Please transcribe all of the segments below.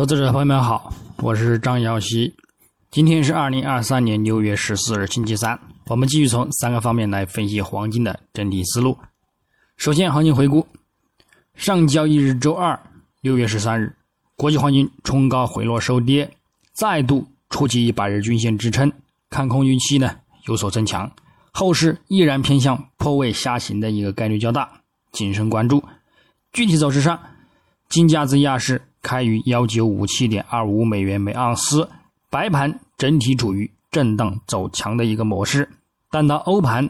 投资者朋友们好，我是张耀西。今天是二零二三年六月十四日，星期三。我们继续从三个方面来分析黄金的整体思路。首先，行情回顾：上交易日周二，六月十三日，国际黄金冲高回落收跌，再度触及一百日均线支撑，看空预期呢有所增强，后市依然偏向破位下行的一个概率较大，谨慎关注。具体走势上，金价自亚市开于幺九五七点二五美元每盎司。白盘整体处于震荡走强的一个模式，但到欧盘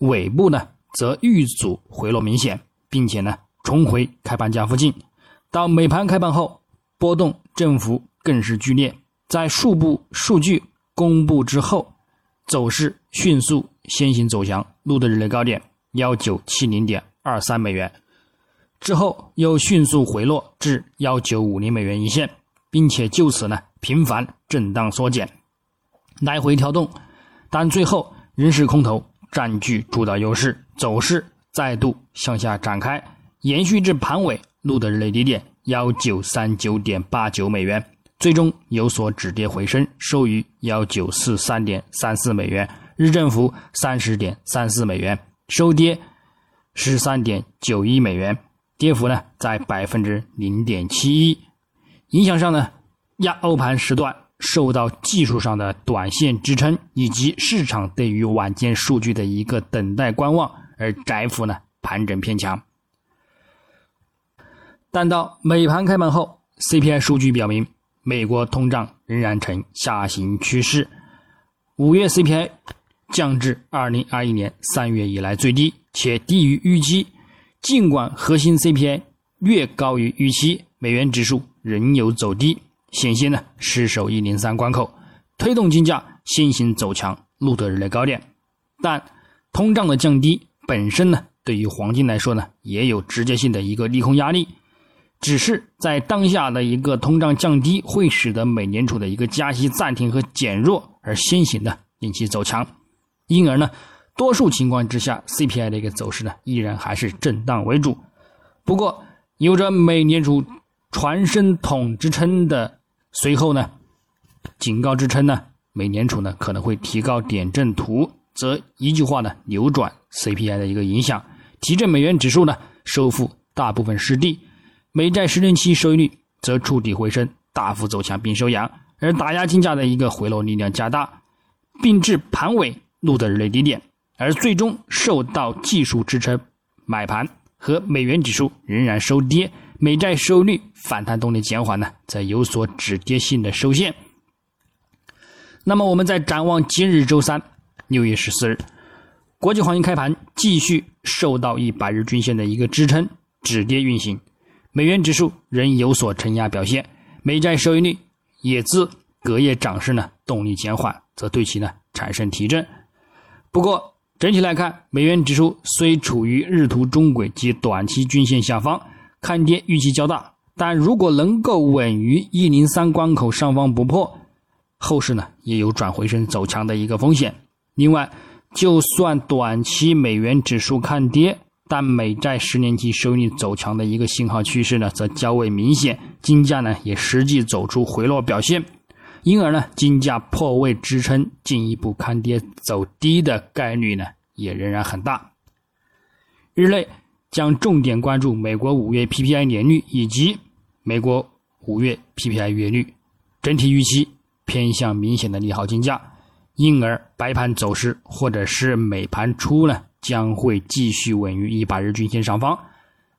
尾部呢，则遇阻回落明显，并且呢重回开盘价附近。到美盘开盘后，波动振幅更是剧烈，在数部数据公布之后，走势迅速先行走强，录得日内高点幺九七零点二三美元，之后又迅速回落至幺九五零美元一线，并且就此呢。频繁震荡缩减，来回调动，但最后仍是空头占据主导优势，走势再度向下展开，延续至盘尾录得日内低点幺九三九点八九美元，最终有所止跌回升，收于幺九四三点三四美元，日振幅三十点三四美元，收跌十三点九一美元，跌幅呢在百分之零点七一，影响上呢。亚欧盘时段受到技术上的短线支撑，以及市场对于晚间数据的一个等待观望，而窄幅呢盘整偏强。但到美盘开盘后，CPI 数据表明，美国通胀仍然呈下行趋势，五月 CPI 降至二零二一年三月以来最低，且低于预期。尽管核心 CPI 略高于预期，美元指数仍有走低。险些呢失守一零三关口，推动金价先行走强，录得日内高点。但通胀的降低本身呢，对于黄金来说呢，也有直接性的一个利空压力。只是在当下的一个通胀降低，会使得美联储的一个加息暂停和减弱，而先行的令其走强。因而呢，多数情况之下，CPI 的一个走势呢，依然还是震荡为主。不过，有着美联储传声筒之称的。随后呢，警告支撑呢，美联储呢可能会提高点阵图，则一句话呢扭转 CPI 的一个影响，提振美元指数呢收复大部分失地，美债十年期收益率则触底回升，大幅走强并收阳，而打压金价的一个回落力量加大，并至盘尾录得日内低点，而最终受到技术支撑买盘和美元指数仍然收跌。美债收益率反弹动力减缓呢，则有所止跌性的收线。那么，我们在展望今日周三六月十四日，国际黄金开盘继续受到一百日均线的一个支撑，止跌运行，美元指数仍有所承压表现，美债收益率也自隔夜涨势呢动力减缓，则对其呢产生提振。不过，整体来看，美元指数虽处于日图中轨及短期均线下方。看跌预期较大，但如果能够稳于一零三关口上方不破，后市呢也有转回升走强的一个风险。另外，就算短期美元指数看跌，但美债十年期收益率走强的一个信号趋势呢，则较为明显，金价呢也实际走出回落表现，因而呢金价破位支撑，进一步看跌走低的概率呢也仍然很大。日内。将重点关注美国五月 PPI 年率以及美国五月 PPI 月率，整体预期偏向明显的利好金价，因而白盘走势或者是美盘初呢将会继续稳于一百日均线上方。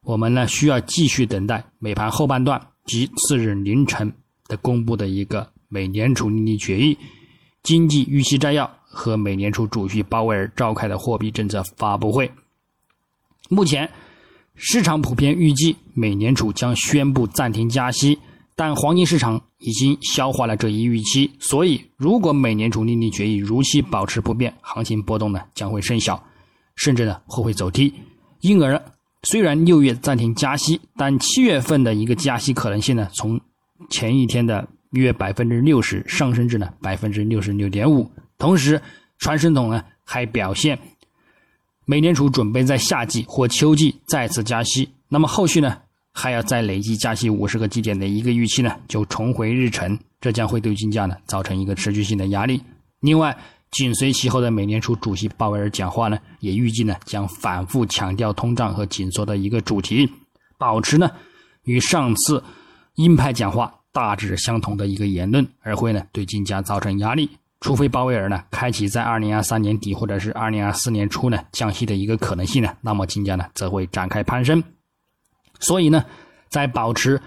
我们呢需要继续等待美盘后半段及次日凌晨的公布的一个美联储利率决议、经济预期摘要和美联储主席鲍威尔召开的货币政策发布会。目前，市场普遍预计美联储将宣布暂停加息，但黄金市场已经消化了这一预期，所以如果美联储利率决议如期保持不变，行情波动呢将会甚小，甚至呢会会走低。因而，虽然六月暂停加息，但七月份的一个加息可能性呢，从前一天的约百分之六十上升至呢百分之六十六点五。同时，传声筒呢还表现。美联储准备在夏季或秋季再次加息，那么后续呢还要再累计加息五十个基点的一个预期呢，就重回日程，这将会对金价呢造成一个持续性的压力。另外，紧随其后的美联储主席鲍威尔讲话呢，也预计呢将反复强调通胀和紧缩的一个主题，保持呢与上次鹰派讲话大致相同的一个言论，而会呢对金价造成压力。除非鲍威尔呢开启在二零二三年底或者是二零二四年初呢降息的一个可能性呢，那么金价呢则会展开攀升。所以呢，在保持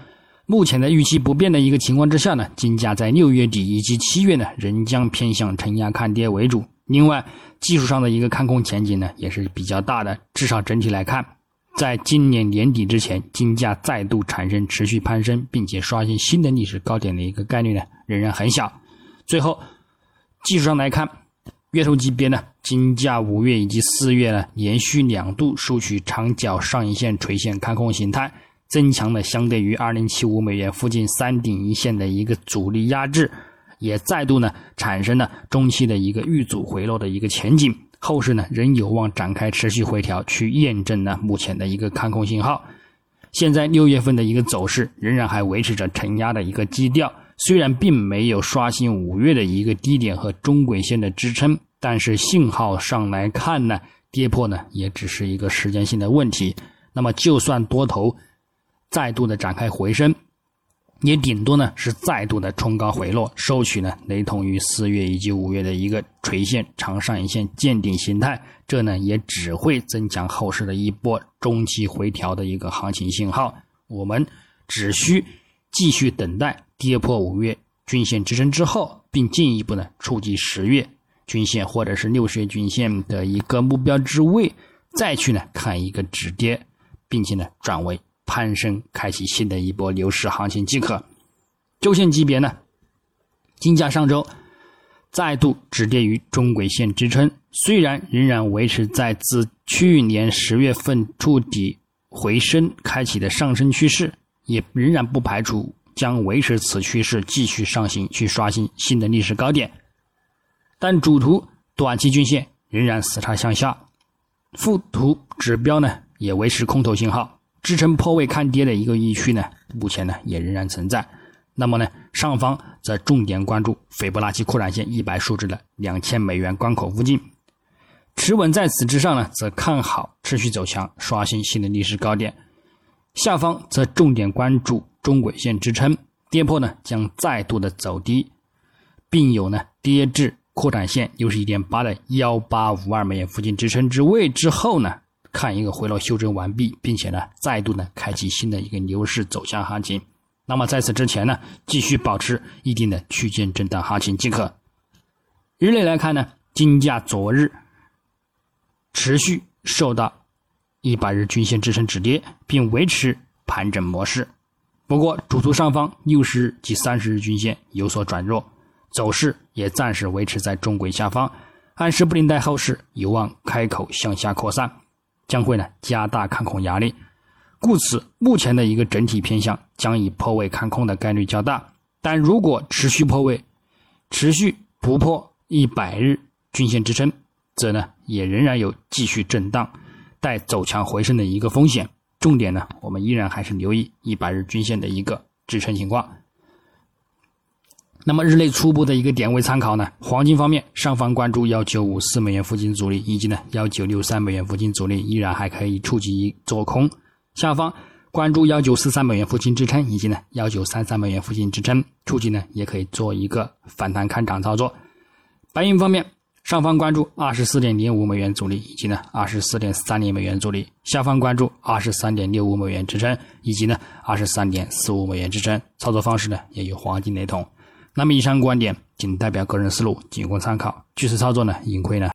目前的预期不变的一个情况之下呢，金价在六月底以及七月呢，仍将偏向承压看跌为主。另外，技术上的一个看空前景呢，也是比较大的。至少整体来看，在今年年底之前，金价再度产生持续攀升，并且刷新新的历史高点的一个概率呢，仍然很小。最后，技术上来看，月头级别呢，金价五月以及四月呢，连续两度收取长角上影线垂线看空形态。增强了相对于二零七五美元附近三顶一线的一个阻力压制，也再度呢产生了中期的一个遇阻回落的一个前景，后市呢仍有望展开持续回调，去验证呢目前的一个看空信号。现在六月份的一个走势仍然还维持着承压的一个基调，虽然并没有刷新五月的一个低点和中轨线的支撑，但是信号上来看呢，跌破呢也只是一个时间性的问题。那么就算多头。再度的展开回升，也顶多呢是再度的冲高回落，收取呢雷同于四月以及五月的一个垂线长上影线见顶形态，这呢也只会增强后市的一波中期回调的一个行情信号。我们只需继续等待跌破五月均线支撑之后，并进一步呢触及十月均线或者是六十月均线的一个目标之位，再去呢看一个止跌，并且呢转为。攀升，开启新的一波牛市行情即可。周线级别呢，金价上周再度止跌于中轨线支撑，虽然仍然维持在自去年十月份触底回升开启的上升趋势，也仍然不排除将维持此趋势继续上行，去刷新新的历史高点。但主图短期均线仍然死叉向下，副图指标呢也维持空头信号。支撑破位看跌的一个预区呢，目前呢也仍然存在。那么呢，上方则重点关注斐波那契扩展线一百数值的两千美元关口附近，持稳在此之上呢，则看好持续走强，刷新新的历史高点。下方则重点关注中轨线支撑，跌破呢将再度的走低，并有呢跌至扩展线六十一点八的幺八五二美元附近支撑之位之后呢。看一个回落修正完毕，并且呢，再度呢开启新的一个牛市走向行情。那么在此之前呢，继续保持一定的区间震荡行情即可。日内来看呢，金价昨日持续受到一百日均线支撑止跌，并维持盘整模式。不过主图上方六十日及三十日均线有所转弱，走势也暂时维持在中轨下方，暗示布林带后市有望开口向下扩散。将会呢加大看空压力，故此目前的一个整体偏向将以破位看空的概率较大。但如果持续破位，持续不破一百日均线支撑，则呢也仍然有继续震荡待走强回升的一个风险。重点呢，我们依然还是留意一百日均线的一个支撑情况。那么日内初步的一个点位参考呢？黄金方面，上方关注幺九五四美元附近阻力，以及呢幺九六三美元附近阻力，依然还可以触及做空。下方关注幺九四三美元附近支撑，以及呢幺九三三美元附近支撑，触及呢也可以做一个反弹看涨操作。白银方面，上方关注二十四点零五美元阻力，以及呢二十四点三零美元阻力；下方关注二十三点六五美元支撑，以及呢二十三点四五美元支撑。操作方式呢也与黄金雷同。那么以上观点仅代表个人思路，仅供参考。据此操作呢，盈亏呢？